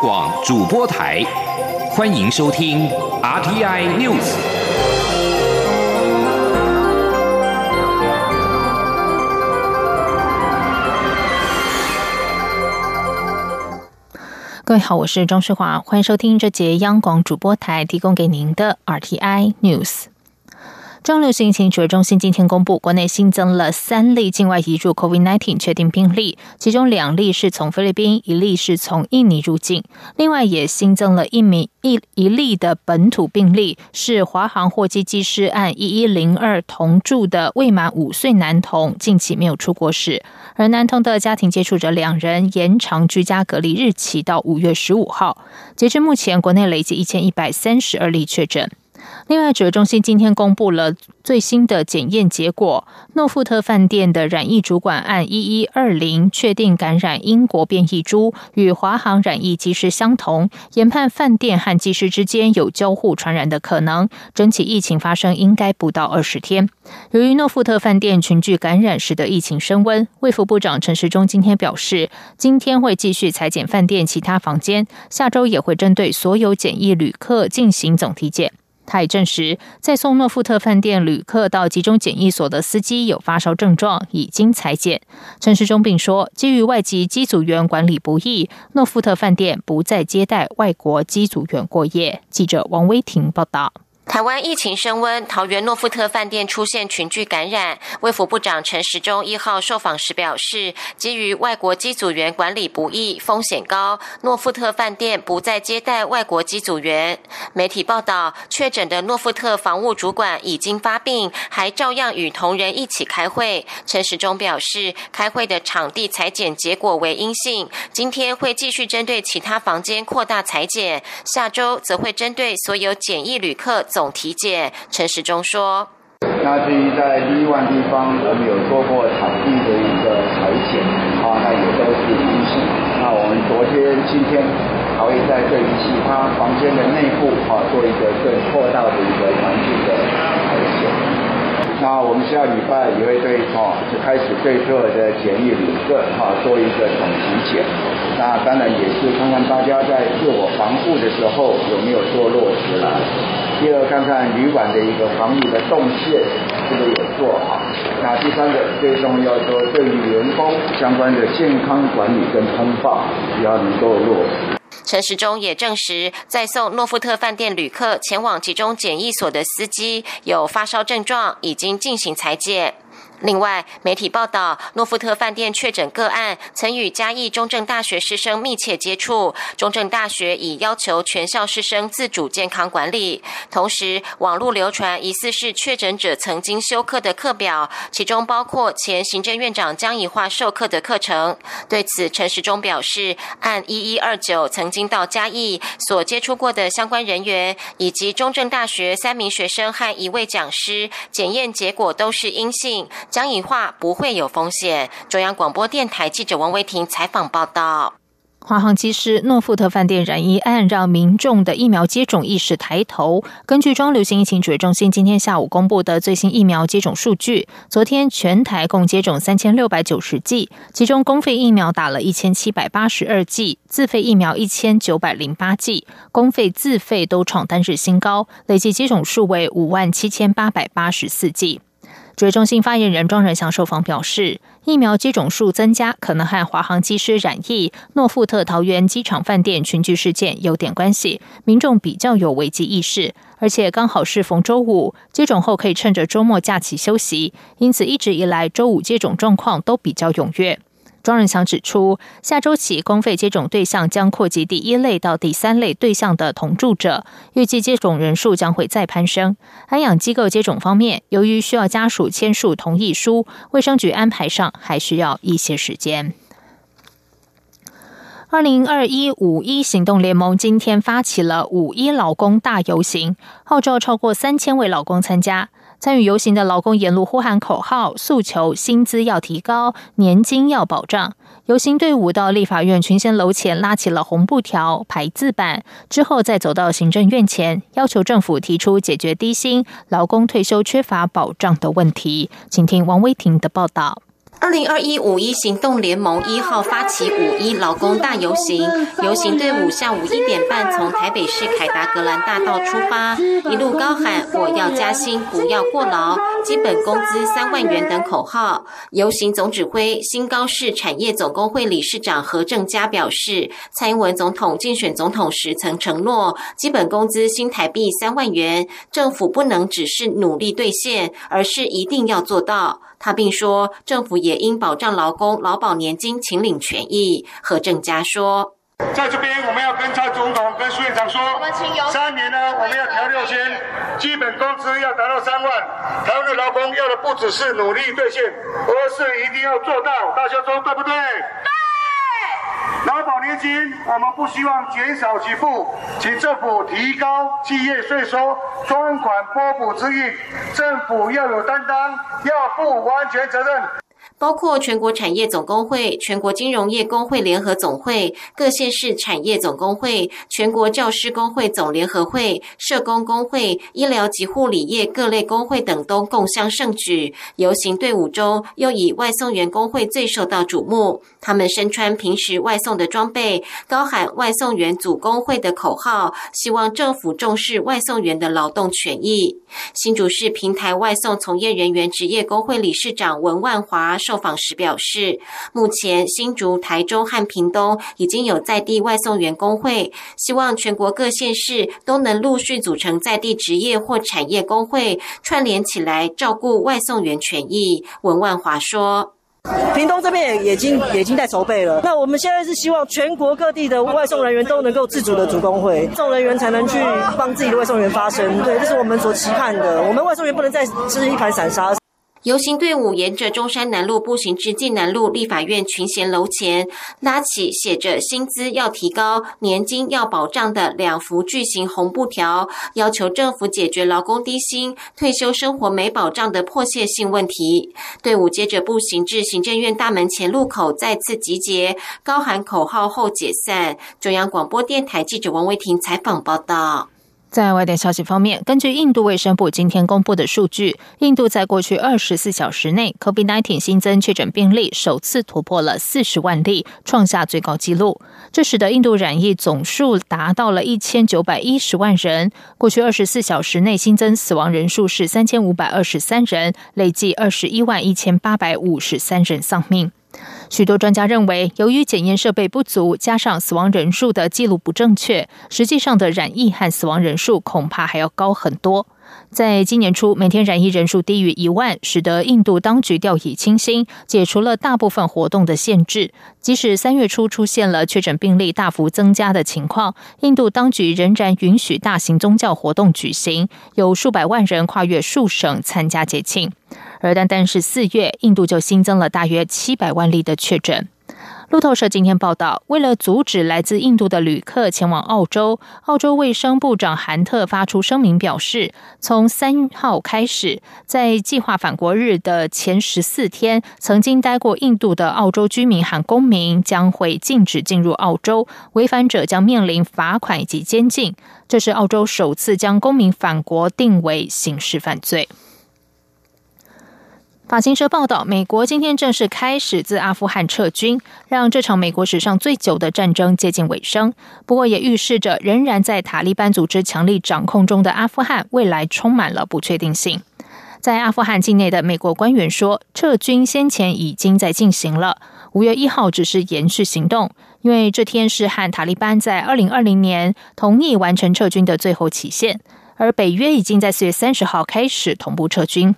广主播台，欢迎收听 RTI News。各位好，我是庄世华，欢迎收听这节央广主播台提供给您的 RTI News。中流行疫情指挥中心今天公布，国内新增了三例境外移入 COVID-19 确定病例，其中两例是从菲律宾，一例是从印尼入境。另外也新增了一名一一例的本土病例，是华航货机机师按一一零二同住的未满五岁男童，近期没有出国史。而男童的家庭接触者两人延长居家隔离日期到五月十五号。截至目前，国内累计一千一百三十二例确诊。另外，指挥中心今天公布了最新的检验结果，诺富特饭店的染疫主管按一一二零确定感染英国变异株，与华航染疫机师相同，研判饭店和机师之间有交互传染的可能，整起疫情发生应该不到二十天。由于诺富特饭店群聚感染使得疫情升温，卫福部长陈时中今天表示，今天会继续裁剪饭店其他房间，下周也会针对所有检疫旅客进行总体检。他也证实，在送诺富特饭店旅客到集中检疫所的司机有发烧症状，已经裁剪。陈世忠并说，基于外籍机组员管理不易，诺富特饭店不再接待外国机组员过夜。记者王威婷报道。台湾疫情升温，桃园诺富特饭店出现群聚感染。卫福部长陈时中一号受访时表示，基于外国机组员管理不易、风险高，诺富特饭店不再接待外国机组员。媒体报道，确诊的诺富特房务主管已经发病，还照样与同仁一起开会。陈时中表示，开会的场地裁剪结果为阴性，今天会继续针对其他房间扩大裁剪，下周则会针对所有检疫旅客。总体检，陈时中说：“那至于在 B one 地方，我们有做过场地的一个裁剪，啊，那也都是阴性。那我们昨天、今天还会在对于其他房间的内部，啊，做一个更扩大的一个环境的裁剪。那我们下礼拜也会对，哦，就开始对所有的检疫旅客，啊，做一个总体检。那当然也是看看大家在自我防护的时候有没有做落实来。”第二，看看旅馆的一个防疫的动线是不是有做好。那第三个最重要说，对于员工相关的健康管理跟通报也要能够落实。陈时中也证实，在送诺富特饭店旅客前往集中检疫所的司机有发烧症状，已经进行裁剪。另外，媒体报道，诺富特饭店确诊个案曾与嘉义中正大学师生密切接触，中正大学已要求全校师生自主健康管理。同时，网络流传疑似是确诊者曾经修课的课表，其中包括前行政院长江宜桦授课的课程。对此，陈时中表示，按一一二九曾经到嘉义所接触过的相关人员，以及中正大学三名学生和一位讲师，检验结果都是阴性。江宜桦不会有风险。中央广播电台记者王维婷采访报道。华航机师诺富特饭店染疫案，让民众的疫苗接种意识抬头。根据中流行疫情指挥中心今天下午公布的最新疫苗接种数据，昨天全台共接种三千六百九十剂，其中公费疫苗打了一千七百八十二剂，自费疫苗一千九百零八剂，公费自费都创单日新高，累计接种数为五万七千八百八十四剂。指挥中心发言人庄仁祥受访表示，疫苗接种数增加可能和华航机师染疫、诺富特桃园机场饭店群聚事件有点关系，民众比较有危机意识，而且刚好是逢周五，接种后可以趁着周末假期休息，因此一直以来周五接种状况都比较踊跃。庄仁祥指出，下周起公费接种对象将扩及第一类到第三类对象的同住者，预计接种人数将会再攀升。安养机构接种方面，由于需要家属签署同意书，卫生局安排上还需要一些时间。二零二一五一行动联盟今天发起了五一劳工大游行，号召超过三千位劳工参加。参与游行的劳工沿路呼喊口号，诉求薪资要提高，年金要保障。游行队伍到立法院群贤楼前拉起了红布条、排字板，之后再走到行政院前，要求政府提出解决低薪、劳工退休缺乏保障的问题。请听王威婷的报道。二零二一五一行动联盟一号发起五一劳工大游行，游行队伍下午一点半从台北市凯达格兰大道出发，一路高喊“我要加薪，不要过劳，基本工资三万元”等口号。游行总指挥新高市产业总工会理事长何正佳表示，蔡英文总统竞选总统时曾承诺，基本工资新台币三万元，政府不能只是努力兑现，而是一定要做到。他并说，政府也应保障劳工劳保年金请领权益。何正佳说，在这边我们要跟蔡总统、跟苏院长说，三年呢，我们要调六千，基本工资要达到三万。台湾的劳工要的不只是努力兑现，而是一定要做到。大家说对不对？拿保年金，我们不希望减少给付，请政府提高企业税收专款拨补之意，政府要有担当，要负完全责任。包括全国产业总工会、全国金融业工会联合总会、各县市产业总工会、全国教师工会总联合会、社工工会、医疗及护理业各类工会等都共襄盛举。游行队伍中，又以外送员工会最受到瞩目。他们身穿平时外送的装备，高喊“外送员组工会”的口号，希望政府重视外送员的劳动权益。新竹市平台外送从业人员职业工会理事长文万华。受访时表示，目前新竹、台中和屏东已经有在地外送员工会，希望全国各县市都能陆续组成在地职业或产业工会，串联起来照顾外送员权益。文万华说：“屏东这边也已经已经在筹备了，那我们现在是希望全国各地的外送人员都能够自主的组工会，送人员才能去帮自己的外送员发声。对，这是我们所期盼的。我们外送员不能再是一盘散沙。”游行队伍沿着中山南路步行至晋南路立法院群贤楼前，拉起写着“薪资要提高，年金要保障”的两幅巨型红布条，要求政府解决劳工低薪、退休生活没保障的迫切性问题。队伍接着步行至行政院大门前路口，再次集结，高喊口号后解散。中央广播电台记者王维婷采访报道。在外电消息方面，根据印度卫生部今天公布的数据，印度在过去二十四小时内，COVID-19 新增确诊病例首次突破了四十万例，创下最高纪录。这使得印度染疫总数达到了一千九百一十万人。过去二十四小时内新增死亡人数是三千五百二十三人，累计二十一万一千八百五十三人丧命。许多专家认为，由于检验设备不足，加上死亡人数的记录不正确，实际上的染疫和死亡人数恐怕还要高很多。在今年初，每天染疫人数低于一万，使得印度当局掉以轻心，解除了大部分活动的限制。即使三月初出现了确诊病例大幅增加的情况，印度当局仍然允许大型宗教活动举行，有数百万人跨越数省参加节庆。而单单是四月，印度就新增了大约七百万例的确诊。路透社今天报道，为了阻止来自印度的旅客前往澳洲，澳洲卫生部长韩特发出声明表示，从三号开始，在计划返国日的前十四天，曾经待过印度的澳洲居民和公民将会禁止进入澳洲，违反者将面临罚款以及监禁。这是澳洲首次将公民返国定为刑事犯罪。法新社报道，美国今天正式开始自阿富汗撤军，让这场美国史上最久的战争接近尾声。不过，也预示着仍然在塔利班组织强力掌控中的阿富汗未来充满了不确定性。在阿富汗境内的美国官员说，撤军先前已经在进行了，五月一号只是延续行动，因为这天是和塔利班在二零二零年同意完成撤军的最后期限，而北约已经在四月三十号开始同步撤军。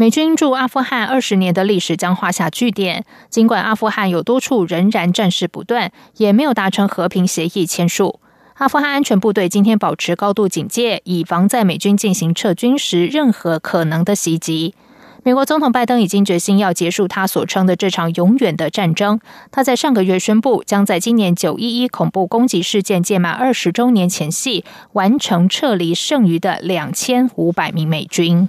美军驻阿富汗二十年的历史将画下句点。尽管阿富汗有多处仍然战事不断，也没有达成和平协议签署。阿富汗安全部队今天保持高度警戒，以防在美军进行撤军时任何可能的袭击。美国总统拜登已经决心要结束他所称的这场永远的战争。他在上个月宣布，将在今年九一一恐怖攻击事件届满二十周年前夕完成撤离剩余的两千五百名美军。